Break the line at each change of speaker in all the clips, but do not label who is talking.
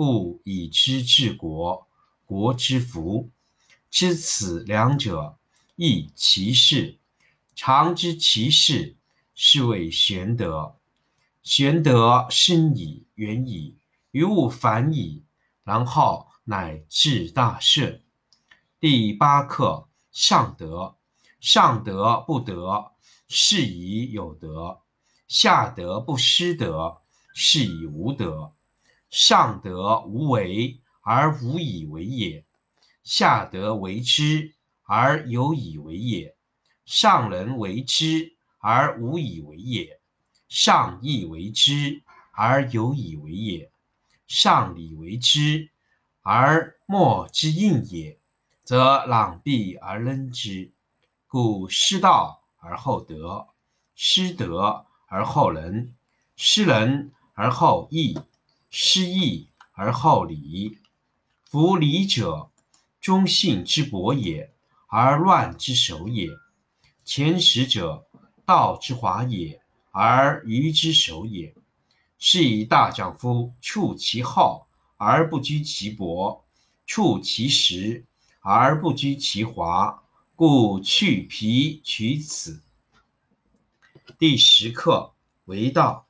不以知治国，国之福。知此两者，亦其事。常知其事，是谓玄德。玄德深矣，远矣，于物反矣，然后乃至大顺。第八课：上德。上德不德，是以有德；下德不失德，是以无德。上德无为而无以为也，下德为之而有以为也。上人为之而无以为也，上义为之而有以为也，上礼为之而莫之应也，则攘臂而扔之。故失道而后德，失德而后仁，失仁而后义。失义而好礼，夫礼者，忠信之薄也，而乱之首也。前识者，道之华也，而愚之首也。是以大丈夫处其厚而不居其薄，处其实而不居其华，故去皮取此。第十课为道。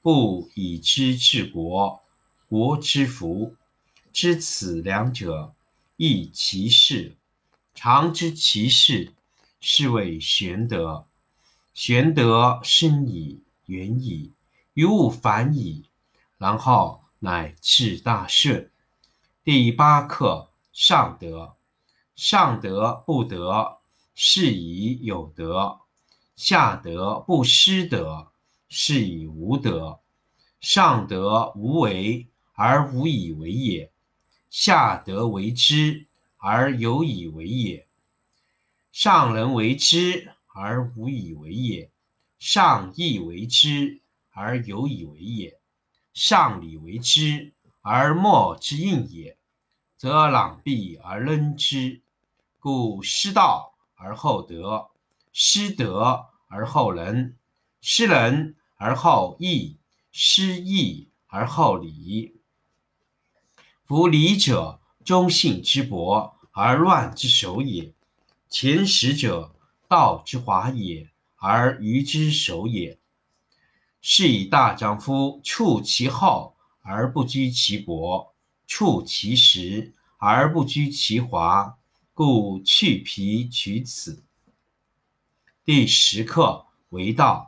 不以知治国，国之福。知此两者，亦其事。常知其事，是谓玄德。玄德深矣，远矣，于物反矣，然后乃至大顺。第八课：上德。上德不德，是以有德；下德不失德。是以无德，上德无为而无以为也，下德为之而有以为也。上人为之而无以为也，上义为之而有以为也，上礼为之而莫之应也，则攘臂而扔之。故失道而后德，失德而后仁，失仁。而好义，失义而好礼。夫礼者，忠信之薄而乱之首也。前识者，道之华也，而愚之首也。是以大丈夫处其厚而不居其薄，处其实而不居其华，故去皮取此。第十课为道。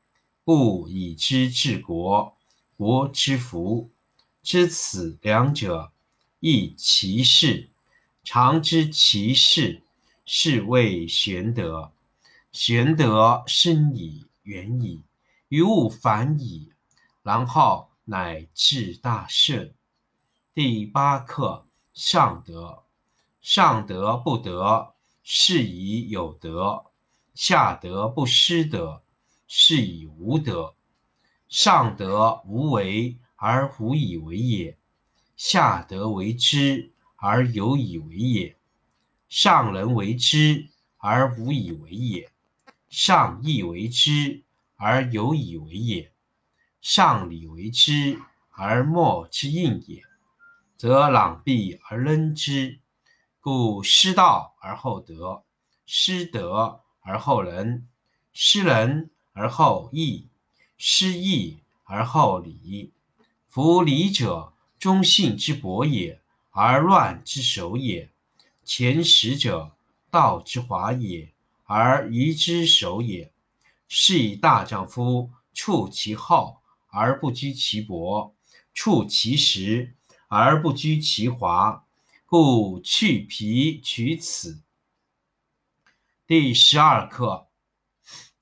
故以知治国，国之福。知此两者，亦其事。常知其事。是谓玄德。玄德深矣，远矣，于物反矣，然后乃至大顺。第八课：上德。上德不德，是以有德；下德不失德，是以无德。上德无为而无以为也，下德为之而有以为也。上人为之而无以为也，上义为之而有以为也，上礼为之而莫之应也，则攘臂而扔之。故失道而后德，失德而后仁，失仁而后义，失义而后礼。夫礼者，忠信之薄也，而乱之首也。前识者，道之华也，而愚之首也。是以大丈夫处其厚而不居其薄，处其实而不居其华。故去皮取此。第十二课。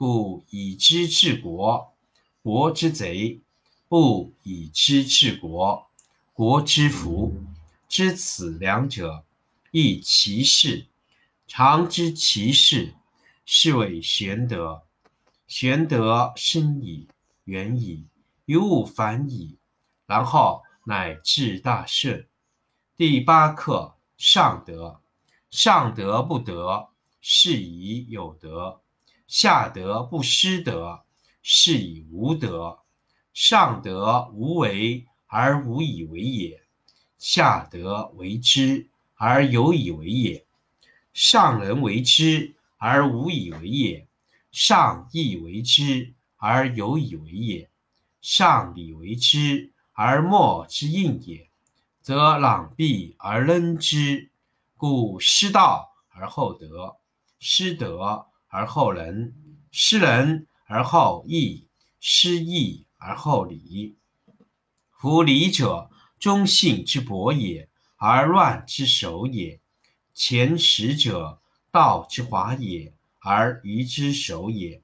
故以知治国，国之贼；不以知治国，国之福。知此两者。亦其事，常知其事，是谓玄德。玄德深矣，远矣，于物反矣，然后乃至大顺。第八课：上德。上德不德，是以有德；下德不失德，是以无德。上德无为而无以为也，下德为之。而有以为也，上人为之而无以为也，上义为之而有以为也，上礼为之而莫之应也，则攘臂而扔之。故失道而后德，失德而后仁，失仁而后义，失义而后礼。夫礼者，忠信之薄也。而乱之首也。前识者，道之华也，而愚之首也。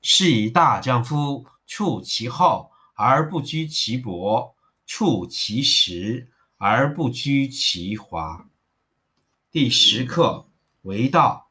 是以大丈夫处其厚而不居其薄，处其实而不居其华。第十课为道，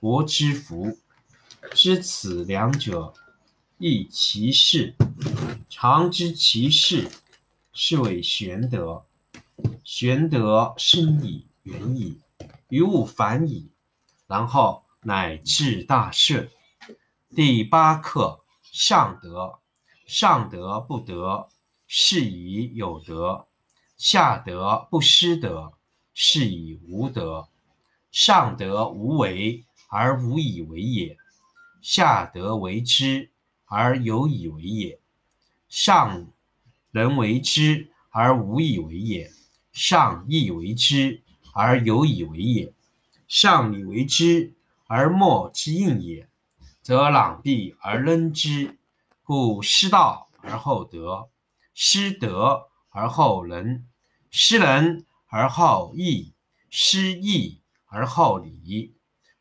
国之福。知此两者，亦其事。常知其事，是谓玄德。玄德深矣，远矣，于物反矣，然后乃至大顺。第八课：上德。上德不德，是以有德；下德不失德，是以无德。上德无为而无以为也，下德为之而有以为也。上人为之而无以为也，上义为之而有以为也。上礼为之而莫之应也，则攘臂而扔之。故失道而后德，失德而后仁，失仁而后义，失义而后礼。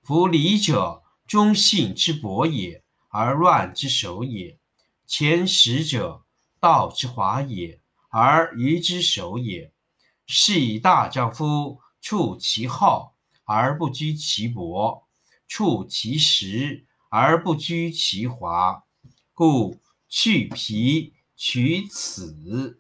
夫礼者，忠信之薄也，而乱之首也；前识者，道之华也，而愚之首也。是以大丈夫处其厚而不居其薄，处其实而不居其华。故去皮取此。